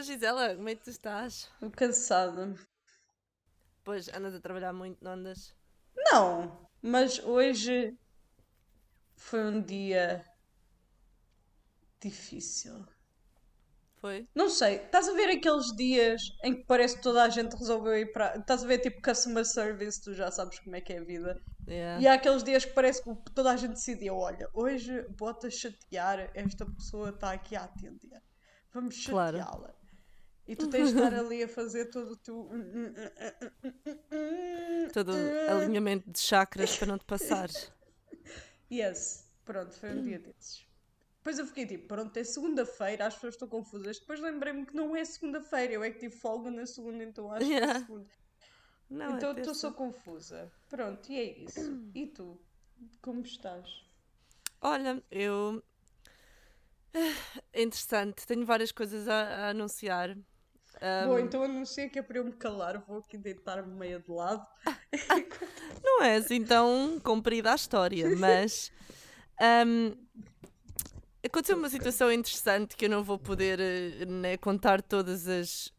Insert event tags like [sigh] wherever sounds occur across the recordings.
Então, Gisela, como é que tu estás? Estou cansada. Pois, andas a trabalhar muito, não andas? Não, mas hoje foi um dia difícil. Foi? Não sei, estás a ver aqueles dias em que parece que toda a gente resolveu ir para. Estás a ver tipo customer service, tu já sabes como é que é a vida. Yeah. E há aqueles dias que parece que toda a gente decidiu: olha, hoje bota chatear, esta pessoa está aqui a atender. Vamos Claro. E tu tens de estar [laughs] ali a fazer todo o teu. Todo alinhamento de chakras para não te passar. [laughs] Yes, pronto, foi um dia desses. Depois eu fiquei tipo, pronto, é segunda-feira, as pessoas estão confusas. Depois lembrei-me que não é segunda-feira, eu é que tive folga na segunda, então acho que é Yeah. segunda. Não, então é estou terça. só confusa. Pronto, e é isso. E tu? Como estás? Olha, eu. [sighs] É interessante, tenho várias coisas a, a anunciar. Ahm, Bom, então anuncia que é para eu me calar, vou aqui deitar-me meio de lado. [laughs] Não é assim tão comprida a história, mas. ahm, aconteceu uma situação interessante que eu não vou poder eh, né, contar todas as,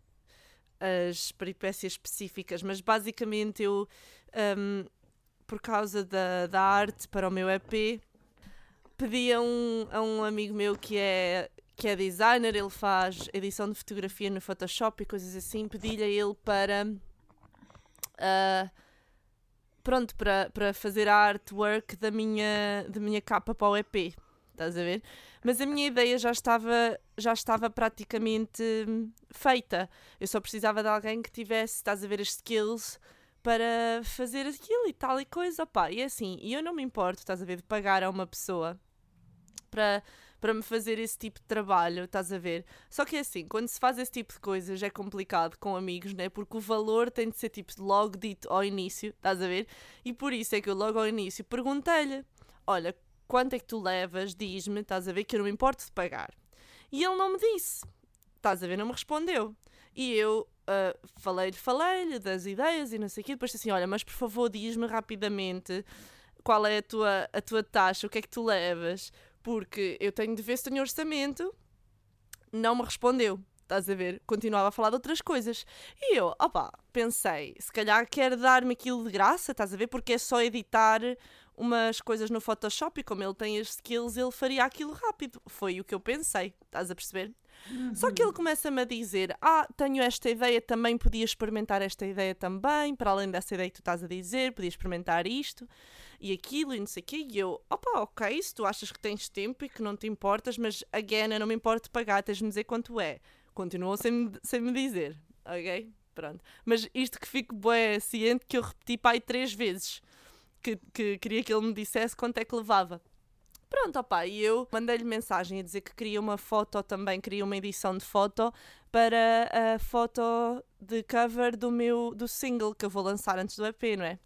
as peripécias específicas, mas basicamente eu, ahm, por causa da, da arte para o meu EP, pedi a um, a um amigo meu que é, que é designer, ele faz edição de fotografia no Photoshop e coisas assim, pedi-lhe a ele para. ah, pronto, para, para fazer a artwork da minha, da minha capa para o EP. Estás a ver? Mas a minha ideia já estava, já estava praticamente feita. Eu só precisava de alguém que tivesse, estás a ver, as skills para fazer aquilo e tal e coisa. Opá, e é assim, e eu não me importo, estás a ver, de pagar a uma pessoa para, para me fazer esse tipo de trabalho, estás a ver? Só que é assim, quando se faz esse tipo de coisas é complicado com amigos, né? Porque o valor tem de ser tipo logo dito ao início, estás a ver? E por isso é que eu logo ao início perguntei-lhe: Olha, quanto é que tu levas? Diz-me, estás a ver? Que eu não me importo de pagar. E ele não me disse, estás a ver? Não me respondeu. E eu ah, falei-lhe, falei-lhe das ideias e não sei o quê. Depois disse assim: Olha, mas por favor, diz-me rapidamente qual é a tua, a tua taxa, o que é que tu levas, porque eu tenho de ver se tenho orçamento. Não me respondeu. Estás a ver? Continuava a falar de outras coisas. E eu, opá, pensei, se calhar quer dar-me aquilo de graça, estás a ver? Porque é só editar umas coisas no Photoshop e como ele tem as skills, ele faria aquilo rápido. Foi o que eu pensei, estás a perceber? Só que ele começa-me a dizer: Ah, tenho esta ideia, também podia experimentar esta ideia também, para além dessa ideia que tu estás a dizer, podia experimentar isto e aquilo e não sei o quê. E eu, opa, ok, se tu achas que tens tempo e que não te importas, mas again, eu não me importo de pagar, tens de me dizer quanto é. Continuou sem, me- sem me dizer, ok? Pronto. Mas isto que fico bué ciente que eu repeti aí três vezes que, que queria que ele me dissesse quanto é que levava. Pronto, opá, e eu mandei-lhe mensagem a dizer que queria uma foto também, queria uma edição de foto para a foto de cover do meu do single que eu vou lançar antes do EP, não é?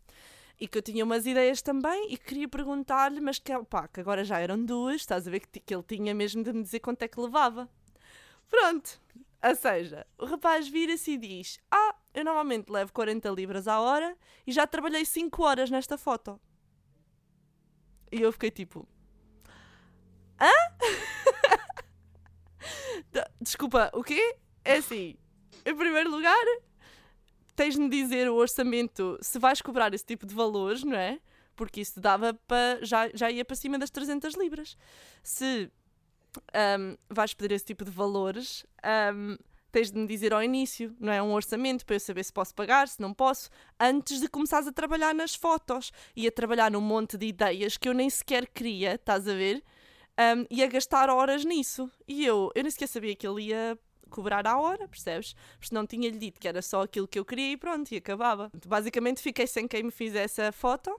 E que eu tinha umas ideias também e queria perguntar-lhe, mas que, opá, que agora já eram duas, estás a ver que, que ele tinha mesmo de me dizer quanto é que levava. Pronto, ou seja, o rapaz vira-se e diz: Ah, eu normalmente levo 40 libras à hora e já trabalhei 5 horas nesta foto. E eu fiquei tipo: Hã? [laughs] Desculpa, o quê? É assim, em primeiro lugar, tens de me dizer o orçamento se vais cobrar esse tipo de valores, não é? Porque isso dava para. Já, já ia para cima das 300 libras. Se ahm, vais pedir esse tipo de valores, ahm, tens de me dizer ao início, não é? Um orçamento para eu saber se posso pagar, se não posso, antes de começares a trabalhar nas fotos e a trabalhar num monte de ideias que eu nem sequer queria, estás a ver? Ahm, e a gastar horas nisso. E eu, eu nem sequer sabia que ele ia cobrar à hora, percebes? Porque não tinha-lhe dito que era só aquilo que eu queria e pronto, e acabava. Basicamente fiquei sem quem me fizesse a foto.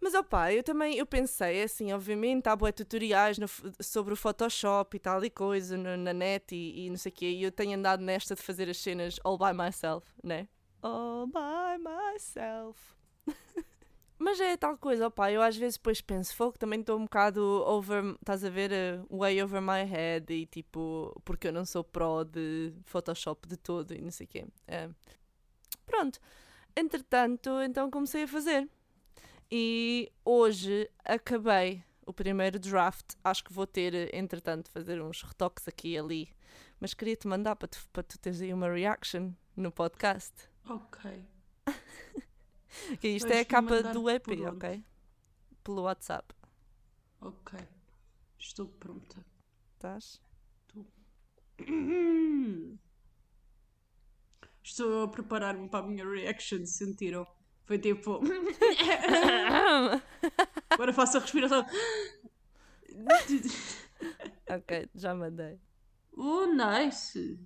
Mas opá, eu também eu pensei assim, obviamente, há bué tutoriais no sobre o Photoshop e tal e coisa no- na net e, e não sei o quê, e eu tenho andado nesta de fazer as cenas all by myself, né? All by myself. [laughs] Mas é tal coisa, opá, eu às vezes depois penso, fogo, também estou um bocado over, estás a ver, uh, way over my head e tipo, porque eu não sou pro de Photoshop de todo e não sei o quê. É. Pronto, entretanto, então comecei a fazer. E hoje acabei o primeiro draft. Acho que vou ter, entretanto, fazer uns retoques aqui e ali. Mas queria-te mandar para tu, para tu teres aí uma reaction no podcast. Ok. [laughs] Que isto Vais é a capa do EP, onde? ok? Pelo WhatsApp. Ok. Estou pronta. Estás? [clears throat] Estou a preparar-me para a minha reaction, sentiram? Foi tipo. [laughs] Agora faço a respiração. [laughs] ok, já mandei. Oh, nice!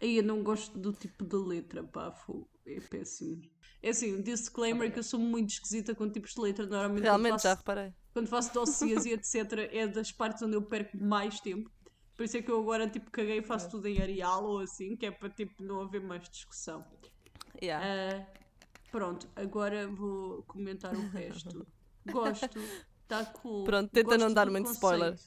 Aí eu não gosto do tipo de letra, pá, fogo. É péssimo. É assim, um disclaimer que eu sou muito esquisita com tipos de letra. Normalmente Realmente, quando já faço, reparei. quando faço dossiês e etc. é das partes onde eu perco mais tempo. Por isso é que eu agora tipo caguei e faço tudo em Arial ou assim, que é para tipo não haver mais discussão. Yeah. Ah, pronto, agora vou comentar o resto. Gosto, está cool. Pronto, tenta não dar muito conceito. spoiler.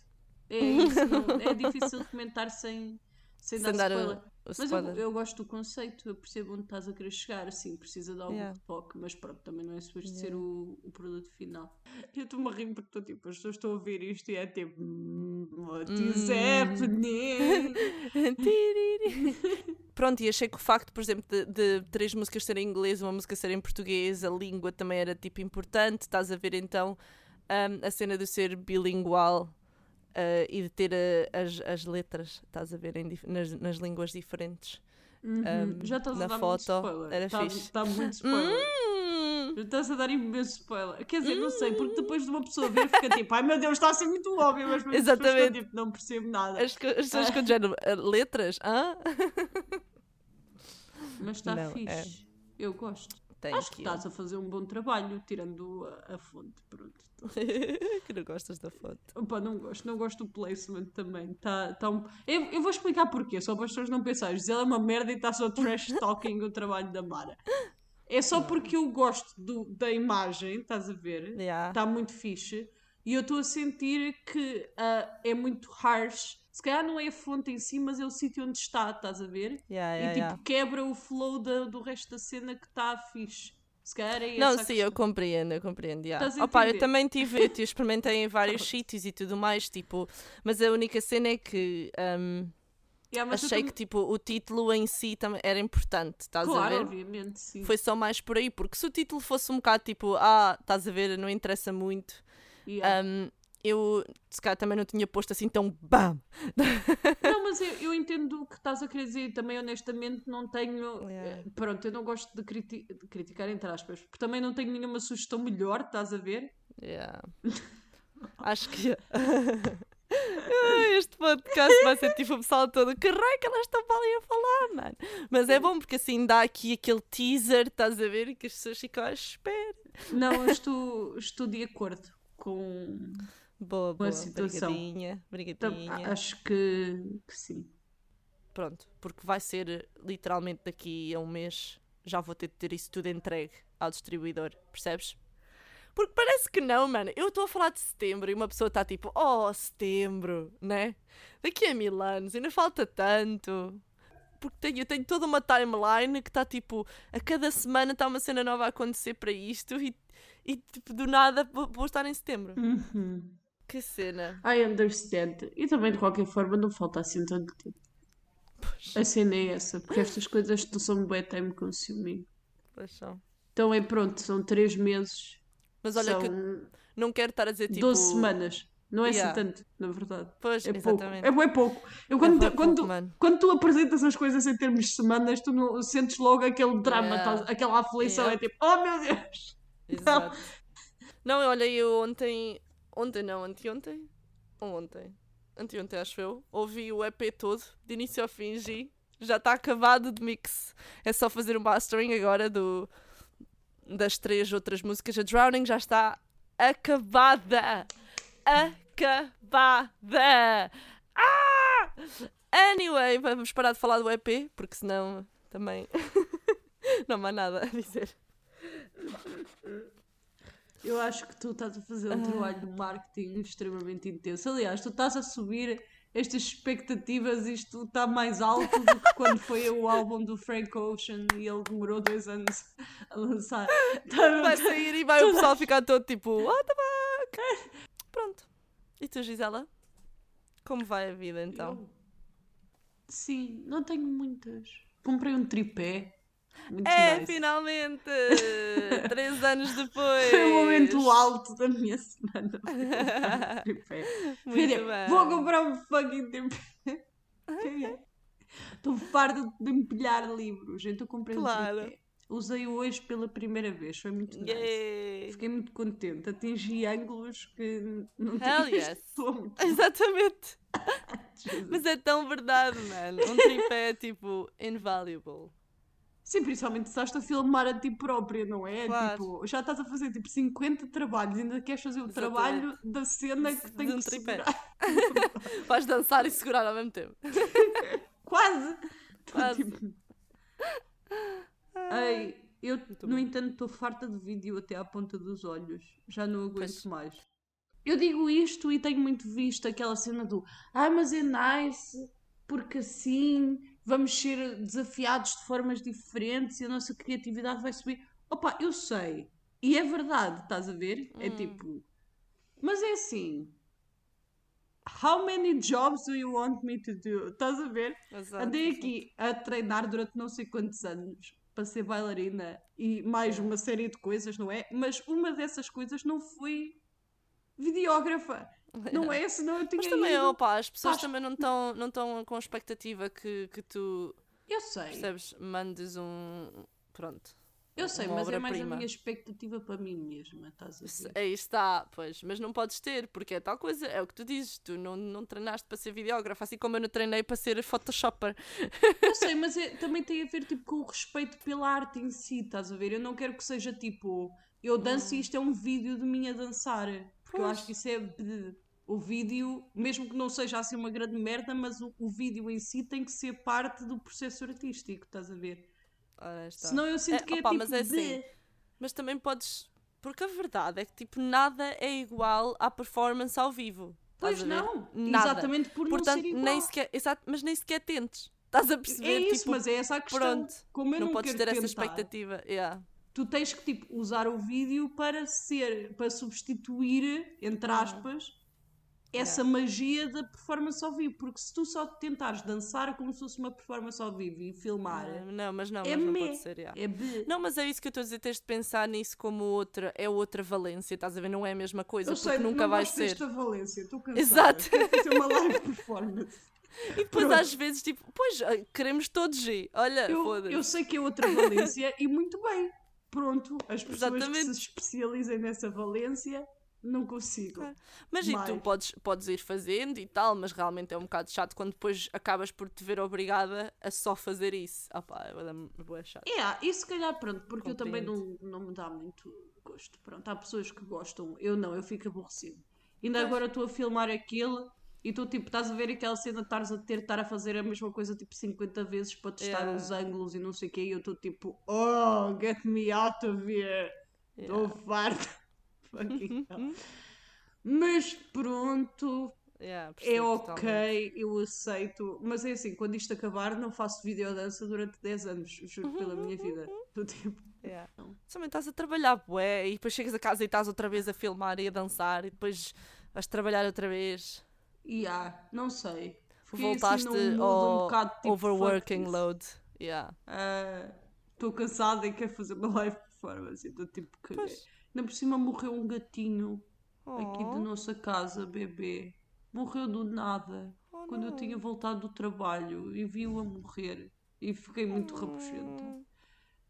É isso, não- é difícil comentar sem, sem, Sem dar dar spoiler. o Mas eu, eu gosto do conceito, eu percebo onde estás a querer chegar, assim, precisa de algum Yeah. retoque, mas pronto, também não é suposto ser Yeah. o, o produto final. Eu estou-me a rir porque estou tipo, as pessoas estão a ouvir isto e é tipo, "Hmm, what is Hum. happening? [laughs] Pronto, e achei que o facto, por exemplo, de, de três músicas serem em inglês, uma música ser em português, a língua também era tipo importante. Estás a ver então um, a cena de ser bilingual uh, e de ter uh, as, as letras, estás a ver, nas, nas línguas diferentes. Uhum. Um, Já estás na a dar foto, spoiler. era Está fixe. está muito [laughs] spoiler. Hum, Já Estás a dar imenso spoiler. Quer dizer, não sei, porque depois de uma pessoa ver fica tipo, ai meu Deus, está a ser muito óbvio, mas pessoas Exatamente. ficam, tipo, não percebo nada. as, as pessoas com o género, uh, letras? Hã? Mas está Não, fixe. é. Eu gosto. Acho que you. estás a fazer um bom trabalho, tirando a, a fonte. Pronto. [laughs] que não gostas da foto. Opa, não gosto, não gosto do placement também. Tá, tá um... eu, eu vou explicar porquê, só para as pessoas não pensarem. Gisela é uma merda e está só trash [laughs] talking o trabalho da Mara. É só porque eu gosto do- da imagem, estás a ver? Yeah. Está muito fixe. E eu estou a sentir que ah, é muito harsh. Se calhar não é a fonte em si, mas é o sítio onde está, estás a ver? Yeah, e yeah, tipo, yeah. quebra o flow da- do resto da cena que está fixe. Se calhar é Não, a sim, eu compreendo, eu compreendo. yeah. A Opa, eu também tive, eu te experimentei em vários [laughs] sítios e tudo mais, tipo, mas a única cena é que hum, Yeah, achei que tipo, o título em si também era importante, estás a Claro, ver? obviamente, sim. Foi só mais por aí, porque se o título fosse um bocado tipo, ah, estás a ver, não interessa muito, Yeah. hum, eu se calhar também não tinha posto assim tão BAM! Não, mas eu, eu entendo o que estás a querer dizer. Também, honestamente, não tenho. Yeah. eh, Pronto, eu não gosto de, criti- de criticar, entre aspas, porque também não tenho nenhuma sugestão melhor, estás a ver? Yeah. [laughs] Acho que. [laughs] Este podcast vai ser tipo o pessoal todo. Que raio que elas estão para ali a falar, mano. Mas é bom porque assim dá aqui aquele teaser, estás a ver? Que as pessoas ficam à espera. Não, eu estou, estou de acordo com. Boa, boa. situação. Brigadinha, brigadinha. Acho que, que sim. Pronto, porque vai ser literalmente daqui a um mês. Já vou ter de ter isso tudo entregue ao distribuidor, percebes? Porque parece que não, mano. Eu estou a falar de setembro e uma pessoa está tipo, oh, setembro, né? Daqui a mil anos, ainda falta tanto. Porque tenho, eu tenho toda uma timeline que está tipo, a cada semana está uma cena nova a acontecer para isto e, e tipo, do nada vou, vou estar em setembro. Uhum. Que cena. I understand. E também, de qualquer forma, não falta assim tanto tempo. A cena é essa, porque estas coisas tu são bem time consuming. Pois são. Então é pronto, são três meses. Mas olha que não quero estar a dizer tipo. 12 semanas. Não é Yeah. assim tanto, na verdade. Pois, É pouco. exatamente. É bué pouco. Eu, quando, bué quando, pouco, quando tu apresentas as coisas em termos de semanas, tu não, sentes logo aquele drama, Yeah. aquela aflição. Yeah. É tipo, oh meu Deus! [laughs] Exato. Não, olha, eu ontem. Ontem não, anteontem? Ou ontem? Anteontem, acho eu. Ouvi o EP todo, de início ao fim, G. Já está acabado de mix. É só fazer um mastering agora do, das três outras músicas. A Drowning já está acabada. Acabada! Ah! Anyway, vamos parar de falar do EP, porque senão também [laughs] não há nada a dizer. Eu acho que tu estás a fazer um trabalho de marketing extremamente intenso. Aliás, tu estás a subir estas expectativas, isto está mais alto do que quando foi o álbum do Frank Ocean e ele demorou dois anos a lançar. Tá- vai sair e vai o pessoal ficar todo tipo, what the fuck? Pronto. E tu, Gisela? Como vai a vida então? Eu- Sim, não tenho muitas. Comprei um tripé. Muito É, nice. finalmente! [laughs] Três anos depois! Foi o momento alto da minha semana. [laughs] Muito Filha, bem. Vou comprar um fucking tripé. Estou [laughs] farta de empilhar livros. Então comprei Claro. um tripé. Usei-o hoje pela primeira vez. Foi muito nice. Yay! Fiquei muito contente. Atingi ângulos que não tinha yes. muito Exatamente! Mas é tão verdade, mano. Um tripé é tipo invaluable. Sim, principalmente se estás a filmar a ti própria, não é? Claro. Tipo, já estás a fazer tipo 50 trabalhos, ainda queres fazer o Exatamente. trabalho da cena que tem um que tripé. segurar. [laughs] Vais dançar e segurar ao mesmo tempo. [laughs] Quase! Quase. tipo, Ei, eu, Muito no bom. entanto, estou farta de vídeo até à ponta dos olhos. Já não aguento Pois. mais. Eu digo isto e tenho muito visto aquela cena do Ah, mas é nice, porque assim vamos ser desafiados de formas diferentes e a nossa criatividade vai subir. Opa, eu sei. E é verdade, estás a ver? É Hum. tipo. Mas é assim. How many jobs do you want me to do? Estás a ver? Exato, Andei aqui a treinar durante não sei quantos anos para ser bailarina e mais É. uma série de coisas, não é? Mas uma dessas coisas não foi videógrafa. Não é? Senão eu tinha Mas também, ido... opa, as pessoas Faz- também não estão não tão com expectativa que, que tu, Eu sei, percebes, mandes um. Pronto. eu sei, mas é mais a obra-prima. minha expectativa para mim mesma, estás a ver? Aí está, pois, mas não podes ter, porque é tal coisa, é o que tu dizes, tu não, não treinaste para ser videógrafo, assim como eu não treinei para ser photoshopper. Eu sei, [laughs] mas é- também tem a ver tipo, com o respeito pela arte em si, estás a ver? Eu não quero que seja tipo, eu danço e isto é um vídeo de mim a dançar. Porque eu Pois. acho que isso é. O vídeo, mesmo que não seja assim uma grande merda, mas o, o vídeo em si tem que ser parte do processo artístico, estás a ver? Ora, está. Senão eu sinto É, que é opa, tipo. mas é assim, bleh. Mas também podes. Porque a verdade é que tipo, nada é igual à performance ao vivo. Pois não, Nada. exatamente por Portanto, não ser igual. nem sequer, exato, mas nem sequer tentes. Estás a perceber? é isso, tipo, mas é essa a questão. pronto, Como eu não, não, podes ter essa tentar, expectativa. Yeah. Tu tens que tipo usar o vídeo para ser para substituir entre aspas essa magia da performance ao vivo porque se tu só tentares dançar como se fosse uma performance ao vivo e filmar Ah, Não, mas não, é mas não meh. pode ser. yeah. é bleh. Não, mas é isso que eu estou a dizer, tens de pensar nisso como outra, é outra valência, estás a ver? Não é a mesma coisa, eu porque sei nunca não vai ser. desta valência estou cansada Exato. quero fazer uma live [laughs] performance E depois Pronto. às vezes, tipo, pois, ah, queremos todos ir. Olha, eu, eu sei que é outra valência e muito bem pronto as pessoas que Exatamente. se especializem nessa valência não consigo Claro. Mas e tu podes, podes ir fazendo e tal, mas realmente é um bocado chato quando depois acabas por te ver obrigada a só fazer isso. Ah pá, é boa chato. É, e se calhar, pronto, porque eu também não, não me dá muito gosto. Pronto, há pessoas que gostam, eu não, eu fico aborrecido. Ainda agora estou a filmar aquilo e tu, tipo, estás a ver aquela cena de estares a ter, estar a fazer a mesma coisa, tipo, 50 vezes para testar Yeah. os ângulos e não sei o quê, e eu estou tipo, oh, get me out of here. Estou Yeah. farta. [laughs] Fucking hell. Mas pronto, Yeah, é ok, totalmente. eu aceito. Mas é assim, quando isto acabar, não faço videodança durante 10 anos, juro pela minha vida. Estou tipo, Yeah. Também estás a trabalhar, bué, e depois chegas a casa e estás outra vez a filmar e a dançar, e depois vais trabalhar outra vez. Yeah, não sei. Fiquei Voltaste assim num mood ao um bocado tipo, overworking load. Yeah. Ah, Estou cansada e quero fazer uma [laughs] live performance. Estou tipo. Pois. Ainda por cima morreu um gatinho aqui da Oh, nossa casa, bebê. Morreu do nada. oh Quando eu não. tinha voltado do trabalho e vi-o a morrer. E fiquei muito rabugenta. Hum.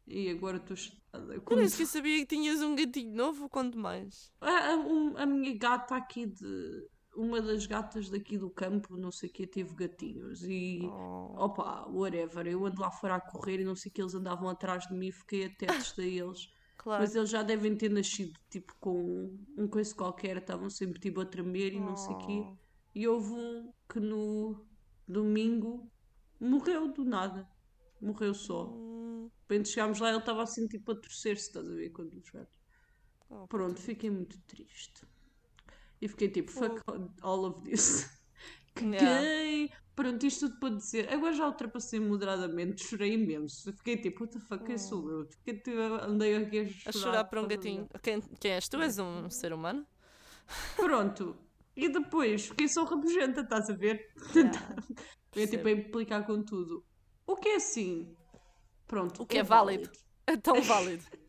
E agora estou chateada. Eu Como nem sequer sabia que tinhas um gatinho novo, quanto mais. A, a- um- a minha gata aqui de. Uma das gatas daqui do campo, não sei o que, teve gatinhos. E. Oh. Opa, whatever. Eu ando lá fora a correr e não sei o que eles andavam atrás de mim e fiquei até a eles. [laughs] Claro. Mas eles já devem ter nascido tipo com um coisa qualquer, estavam sempre tipo a tremer e não sei o quê. Oh. E houve um que no domingo morreu do nada. Morreu só. Hum, Quando chegámos lá ele estava assim tipo a torcer-se, estás a ver? Quando os gatos. oh, Pronto, fiquei muito triste. E fiquei tipo, fuck all of this. [laughs] Yeah. Caguei. Pronto, isto tudo para dizer. Agora já ultrapassei moderadamente, chorei imenso. Fiquei tipo, what the fuck, quem sou eu? Fiquei, tipo, andei aqui a chorar. A chorar para um gatinho. Quem, quem és tu? És um ser humano? Pronto, E depois fiquei só rabugenta, estás a ver? [laughs] Yeah. Eu tipo a implicar com tudo. O que é assim? Pronto. O que é válido. É tão válido. [laughs]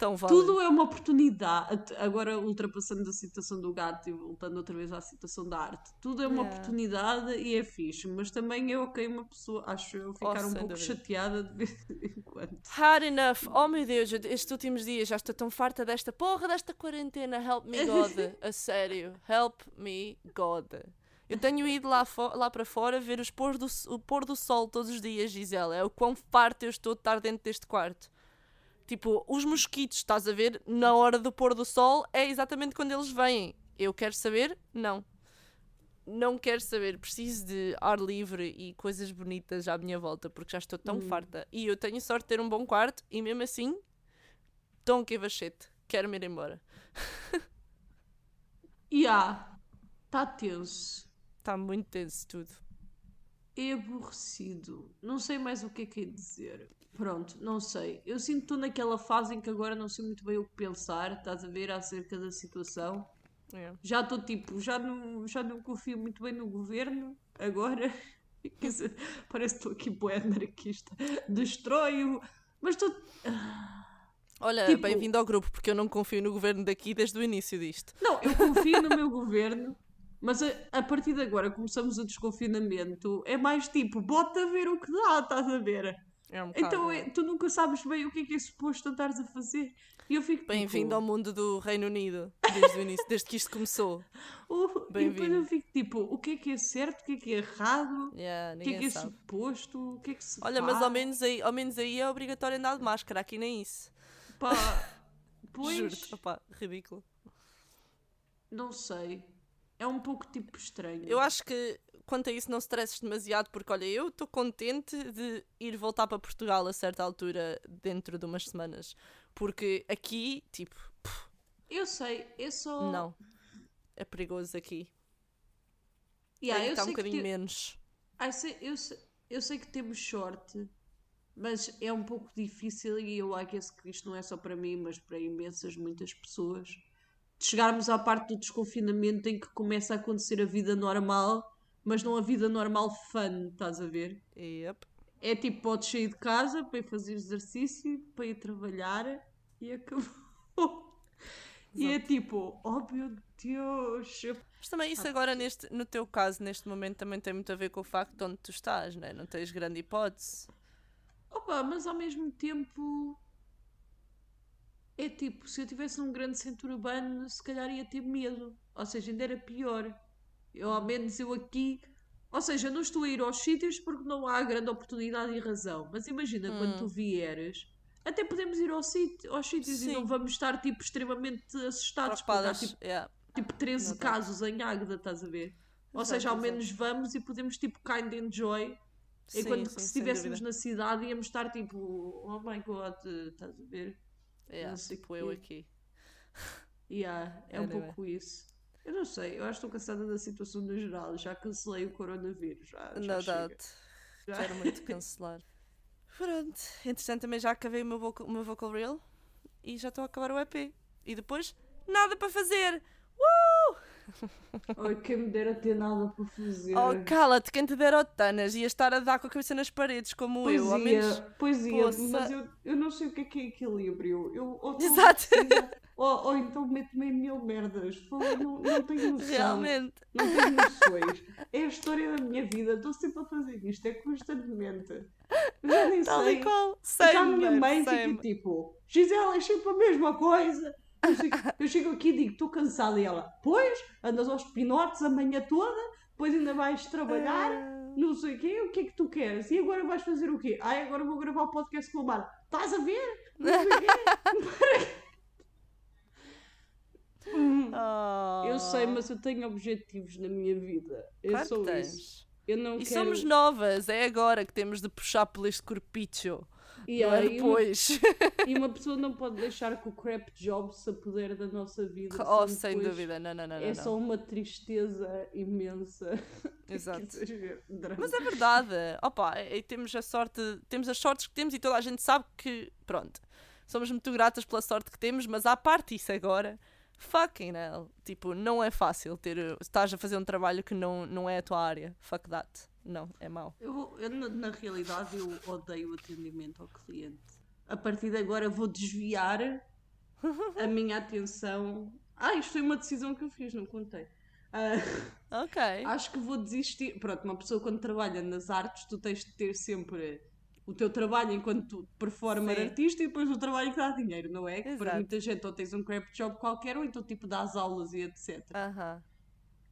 Tão válido. Tudo é uma oportunidade. Agora, ultrapassando a situação do gato e voltando outra vez à situação da arte, tudo é uma Yeah. oportunidade e é fixe, mas também é ok uma pessoa, acho eu, ficar Oh, um pouco dúvida. chateada de vez em quando. Hard enough. Oh meu Deus, eu- estes últimos dias já estou tão farta desta porra desta quarentena. Help me God. [laughs] A sério. Help me God. Eu tenho ido lá, lá para fora ver os pôr do, o pôr do sol todos os dias, Gisela. É o quão farta eu estou de estar dentro deste quarto. Tipo, os mosquitos, estás a ver? Na hora do pôr do sol é exatamente quando eles vêm. Eu quero saber? Não. Não quero saber. Preciso de ar livre e coisas bonitas à minha volta, porque já estou tão farta. E eu tenho sorte de ter um bom quarto e mesmo assim, don't give a shit. Quero-me ir embora. E há, está tenso, Está muito tenso tudo. é aborrecido, não sei mais o que é que é dizer. Pronto, não sei. Eu sinto que estou naquela fase em que agora não sei muito bem o que pensar, estás a ver, acerca da situação. É. Já estou tipo, já não, já não confio muito bem no governo agora. [laughs] Dizer, parece que estou aqui boa anarquista. Destrói-o. Mas estou. Olha, Tipo- bem-vindo ao grupo, porque eu não confio no governo daqui desde o início disto. Não, eu [laughs] confio no meu governo, mas a, a partir de agora começamos o desconfinamento. É mais tipo, bota a ver o que dá, estás a ver? É um Então é. é, tu nunca sabes bem o que é que é suposto estares a fazer. E eu fico Bem-vindo tipo, ao mundo do Reino Unido, desde o início, desde que isto começou. [laughs] "Oh", e depois eu fico tipo, o que é que é certo, o que é que é errado, Yeah, o que é que é sabe. suposto, o que é que se Olha, mas faz. ao menos, aí, ao menos aí é obrigatório andar de máscara, aqui nem isso. Pá, [laughs] pois, Juro-te, opá, ridículo. não sei. É um pouco tipo estranho. Eu acho que quanto a isso não stresses demasiado, porque olha, eu estou contente de ir voltar para Portugal a certa altura dentro de umas semanas. Porque aqui, tipo, Eu sei, é só. não. É perigoso aqui. Yeah, Aí eu está um que bocadinho te- menos. Ai, sei- eu, sei, eu sei que temos sorte, mas é um pouco difícil e eu acho que isto não é só para mim, mas para imensas, muitas pessoas. De chegarmos à parte do desconfinamento em que começa a acontecer a vida normal, mas não a vida normal fun, estás a ver? Yep. É tipo, podes sair de casa para ir fazer exercício, para ir trabalhar e acabou. [laughs] E é tipo, oh meu Deus, eu Mas também Ah, isso agora, neste, no teu caso, neste momento, também tem muito a ver com o facto de onde tu estás, né? não tens grande hipótese. Opa, mas ao mesmo tempo é tipo, se eu tivesse num grande centro urbano, se calhar ia ter medo. Ou seja, ainda era pior. Eu, ao menos eu aqui. Ou seja, não estou a ir aos sítios porque não há grande oportunidade e razão. Mas imagina, quando tu vieres, até podemos ir ao sítio, aos sítios e Sim. não vamos estar tipo extremamente assustados porque há tipo, yeah. tipo 13 Não tá. casos em Águeda, estás a ver? Ou Exato, seja, ao exato. menos vamos e podemos tipo kind enjoy Sim, Enquanto sim, que se sem estivéssemos na cidade íamos estar tipo, oh my god, estás a ver? Yeah, tipo eu aqui. Yeah, é um Anyway. pouco isso. Eu não sei, eu acho que estou cansada da situação no geral. Já cancelei o coronavírus. Já, já Não chega. dá Já. Quero muito [laughs] cancelar. Pronto. Entretanto, também já acabei o meu vocal, o meu vocal reel e já estou a acabar o EP. E depois, nada para fazer! Uh! [laughs] Ai, quem me dera ter nada para fazer. Oh, cala-te, quem te der otanas ia estar a dar com a cabeça nas paredes, como pois eu, ao menos. pois ia, Poça. mas eu, eu não sei o que é que é equilíbrio. Eu, [laughs] tô Exato. Ou, ou então meto-me em mil merdas. Não, não tenho [laughs] noção. Realmente. Não tenho noções. É a história da minha vida. Estou sempre a fazer isto. É constantemente. Já nem Tal sei. e qual. Já a minha mãe fica tipo, Gisela, é sempre a mesma coisa. Eu chego, eu chego aqui e digo, estou cansada. E ela, pois, andas aos pinotes a manhã toda, depois ainda vais trabalhar, Ah, não sei o quê, o que é que tu queres? E agora vais fazer o quê? Ai, agora vou gravar o podcast com o Mar. Estás a ver? Não sei o quê. [laughs] Hum, [laughs] oh. Eu sei, mas eu tenho objetivos na minha vida. É Claro que isso. Eu não E quero... somos novas, é agora que temos de puxar por este corpicho. E não é aí, uma- depois. [laughs] E uma [laughs] pessoa não pode deixar que o crap job se apodere da nossa vida. oh, sem depois dúvida. Não, não, não. É não, só uma tristeza imensa. Exato. Drama. Mas é verdade. Opa, e temos a sorte, temos as sortes que temos e toda a gente sabe que, pronto, somos muito gratas pela sorte que temos, mas à parte isso agora, fucking hell. Tipo, não é fácil ter. Estás a fazer um trabalho que não, não é a tua área. Fuck that. Não, é mau. Eu, eu, na, na realidade, eu odeio o atendimento ao cliente. A partir de agora, vou desviar a [laughs] minha atenção. Ah, isto foi uma decisão que eu fiz, não contei. Ah, Ok. [laughs] acho que vou desistir. Pronto, uma pessoa quando trabalha nas artes, tu tens de ter sempre o teu trabalho enquanto performer Sim. artista e depois o trabalho que dá dinheiro, não é? Que para muita gente ou tens um crap job qualquer ou então tipo dás aulas e etc. Aham.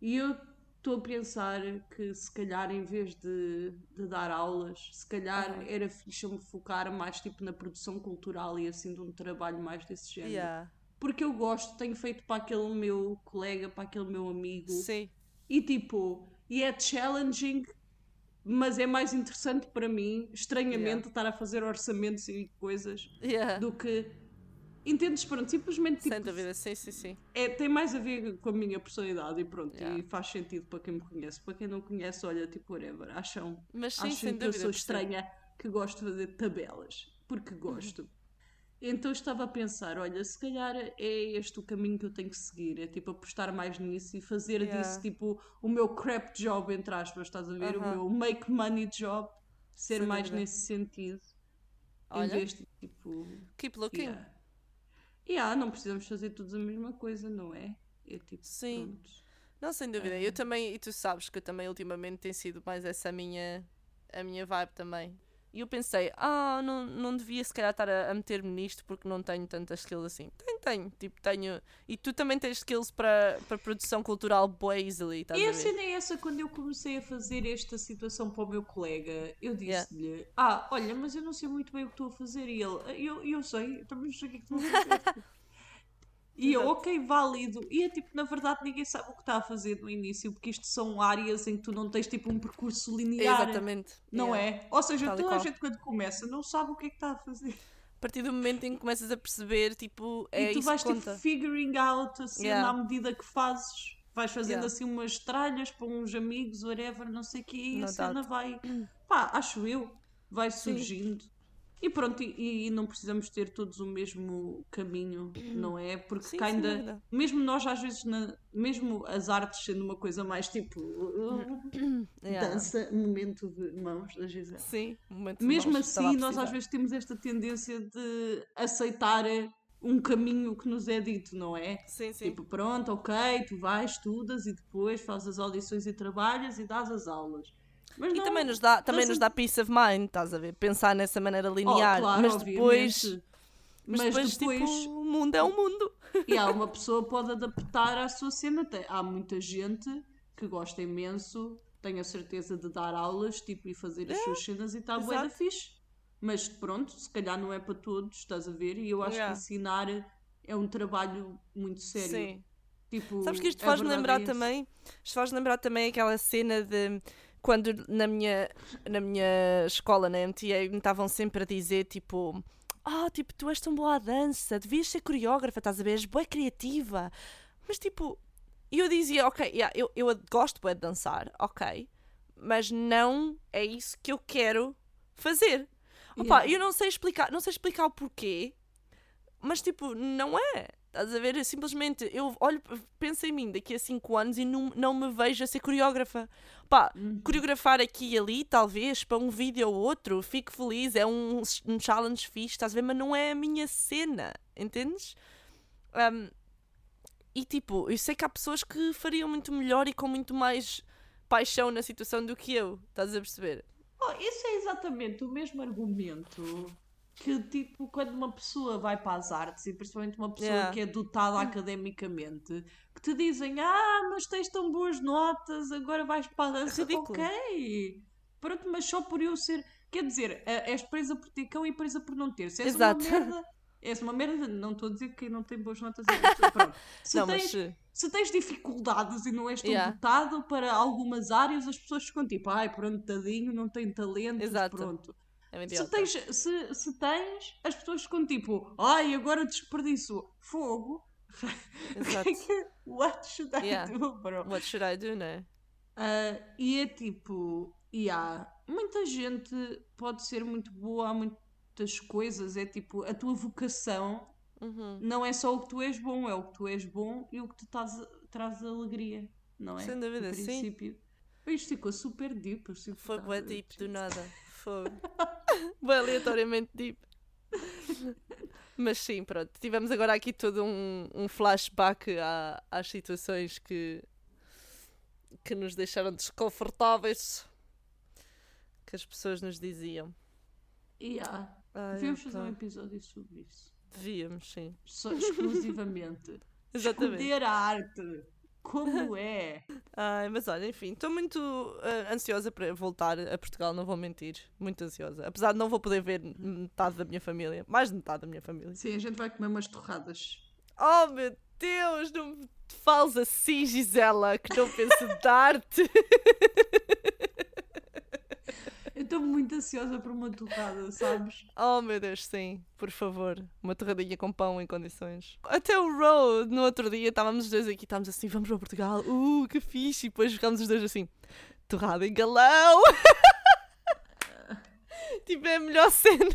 E eu estou a pensar que se calhar em vez de, de dar aulas, se calhar Aham. era fixe me focar mais tipo na produção cultural e assim de um trabalho mais desse género. Yeah. Porque eu gosto, tenho feito para aquele meu colega, para aquele meu amigo. Sim. E tipo, e é challenging, mas é mais interessante para mim, estranhamente, Yeah. estar a fazer orçamentos e coisas Yeah. do que. Entendes? Pronto, simplesmente tipo, Sem dúvida, sim, sim, sim. é, tem mais a ver com a minha personalidade e pronto, Yeah. e faz sentido para quem me conhece. Para quem não conhece, olha, tipo, whatever, acham, Mas sim, acham que eu dúvida. sou percebo. estranha, que gosto de fazer tabelas, porque gosto. Então estava a pensar, olha, se calhar é este o caminho que eu tenho que seguir, é tipo apostar mais nisso e fazer Yeah. disso tipo o meu crap job, entre aspas, estás a ver? O Aham. meu make money job, ser Sem mais nesse sentido, em Olha, vez de tipo. keep looking. Yeah. Yeah, não precisamos fazer todos a mesma coisa, não é? É tipo, Sim. pronto. Não, sem dúvida. Ah. Eu também, e tu sabes que eu também ultimamente tem sido mais essa a minha, a minha vibe também. E eu pensei, ah, não, não devia se calhar estar a, a meter-me nisto porque não tenho tantas skills assim. Tenho, tenho. Tipo, tenho. E tu também tens skills para, para produção cultural boa easily, E a cena é essa, quando eu comecei a fazer esta situação para o meu colega, eu Yeah. disse-lhe: Ah, olha, mas eu não sei muito bem o que estou a fazer. E ele: Eu, eu sei, eu também não sei o que é que estou a fazer. [laughs] E eu, Exato. ok, válido. E é tipo, na verdade, ninguém sabe o que está a fazer no início, porque isto são áreas em que tu não tens tipo um percurso linear. Exatamente. Não Yeah. é? Ou seja, Tal toda a gente quando começa não sabe o que é que está a fazer. A partir do momento em que começas a perceber, tipo, é e tu vais que tipo figuring out a cena Yeah. à medida que fazes. Vais fazendo Yeah. assim umas tralhas para uns amigos, whatever, não sei o quê, e No a cena vai. Pá, acho eu, vai Sim. E pronto, e, e não precisamos ter todos o mesmo caminho, não é? Porque Sim, ainda, mesmo nós às vezes, na- mesmo as artes sendo uma coisa mais tipo [coughs] Yeah. dança, momento de mãos da Gisele. Sim, momento de Mesmo mãos, assim, nós às vezes temos esta tendência de aceitar um caminho que nos é dito, não é? Sim, sim. Tipo, pronto, ok, tu vais, estudas e depois fazes as audições e trabalhas e dás as aulas. Mas E não, também nos dá, também nos dá peace of mind, estás a ver? Pensar nessa maneira Oh, linear. claro, mas depois, mas Mas depois, depois, tipo, o mundo é o mundo. e há uma pessoa pode adaptar à sua cena. Há muita gente que gosta imenso, tenho a certeza de dar aulas, tipo, e fazer as suas cenas e está bué da fixe. Mas pronto, se calhar não é para todos, estás a ver? E eu acho Yeah. que ensinar é um trabalho muito sério. Sim. Tipo, Sabes que isto a faz-me lembrar é também. Isto faz lembrar também aquela cena de quando na minha, na minha escola, na MTA, me estavam sempre a dizer tipo. Ah, tipo, tu és tão boa à dança, devias ser coreógrafa, estás a ver? És boa criativa. Mas tipo, e eu dizia, ok, yeah, eu, eu gosto de dançar, ok, mas não é isso que eu quero fazer. Opa, Yeah. eu não sei explicar, não sei explicar o porquê, mas tipo, não é. Estás a ver? Eu simplesmente eu olho, penso em mim daqui a 5 anos e não, não me vejo a ser coreógrafa. Pá, Uhum. coreografar aqui e ali, talvez, para um vídeo ou outro, fico feliz, é um, um challenge fixe, estás a ver? Mas não é a minha cena, entendes? Um, e tipo, eu sei que há pessoas que fariam muito melhor e com muito mais paixão na situação do que eu, estás a perceber? Oh, isso é exatamente o mesmo argumento que, tipo, quando uma pessoa vai para as artes, e principalmente uma pessoa Yeah. que é dotada academicamente, que te dizem: Ah, mas tens tão boas notas, agora vais para a dança. Ridículo. Ok, pronto, mas só por eu ser. Quer dizer, é- és presa por ter cão e presa por não ter. Se és Exato. uma merda. És uma merda, não estou a dizer que não tem boas notas. é- [laughs] Pronto. Se, não, tens, mas. eh, se tens dificuldades e não és tão Yeah. dotado para algumas áreas, as pessoas ficam tipo, ai, pronto, tadinho, não tem talento, Exato. pronto. É Se tens, se, se tens, as pessoas ficam tipo, ai, agora desperdiço fogo. [laughs] Exato. What should I Yeah. do, bro? What should I do, né? Ah, e é tipo, yeah, muita gente pode ser muito boa a muitas coisas, é tipo, a tua vocação Uhum. Não é só o que tu és bom, é o que tu és bom e o que tu traz, traz alegria, não é? Sem dúvida, No sim. princípio. Isto ficou super deep. Foi bué deep do nada. [laughs] [laughs] Bué aleatoriamente deep. Mas sim, pronto. Tivemos agora aqui todo um, um flashback à- às situações que, que nos deixaram desconfortáveis. Que as pessoas nos diziam. Yeah. Ai, Devemos fazer um episódio sobre isso. Devíamos, sim. Só exclusivamente. [laughs] Exatamente. Esconder a arte. Como [laughs] é? Ai, mas olha, enfim, estou muito ah, ansiosa para voltar a Portugal, não vou mentir. Muito ansiosa. Apesar de não vou poder ver metade da minha família. Mais de metade da minha família. Sim, a gente vai comer umas torradas. Oh meu Deus, não me fales assim, Gisela, que não penso [laughs] dar-te. Estou muito ansiosa por uma torrada, sabes? Oh meu Deus, sim, por favor. Uma torradinha com pão em condições. Até o Road, no outro dia, estávamos os dois aqui, estávamos assim, vamos para Portugal, uh, que fixe. E depois ficámos os dois assim, torrada em galão. [laughs] tipo, é a melhor cena.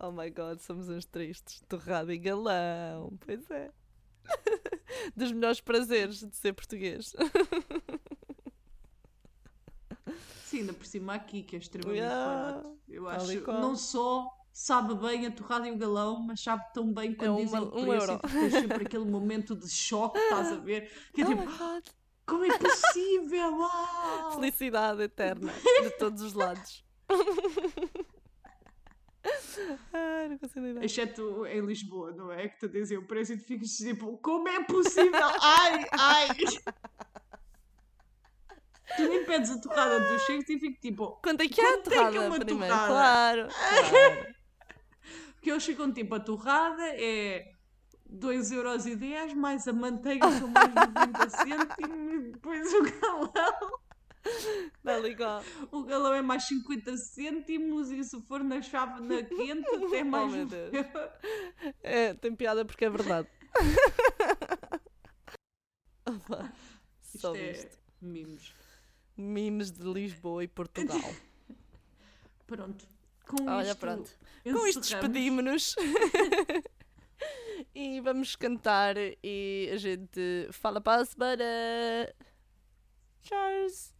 oh my god, somos uns tristes. Torrada em galão, pois é. [laughs] Dos melhores prazeres de ser português. [laughs] Sim, ainda por cima aqui, que é extremamente Yeah, barato. Eu acho não só sabe bem a torrada e o galão, mas sabe tão bem quando É dizem uma- o um preço euro. e tu tens sempre aquele momento de choque, estás a ver? Que é Oh tipo, como é possível? Uau! [laughs] Felicidade eterna de todos os lados. [laughs] Ai, não consigo lidar. Exceto em Lisboa, não é? Que te dizem o preço e tu ficas tipo, como é possível? Ai, ai! [laughs] tu nem pedes a torrada, tu chegas e fico tipo, Quanto é que é a é que é torrada uma primeiro? torrada? Claro, claro. [laughs] que eles ficam tipo, a torrada é 2,10€ mais a manteiga são mais 90 [laughs] cêntimos e depois o galão, Dá-lhe igual. o galão é mais 50 cêntimos e se for na chávena quente [laughs] até mais Oh, meu um Deus. É, tem piada porque é verdade. Opa, Só Isto é isto. mimos. Memes de Lisboa e Portugal. [laughs] pronto. Com Olha, isto, pronto. Com isto despedimos-nos. [laughs] e vamos cantar e a gente fala para. Charles.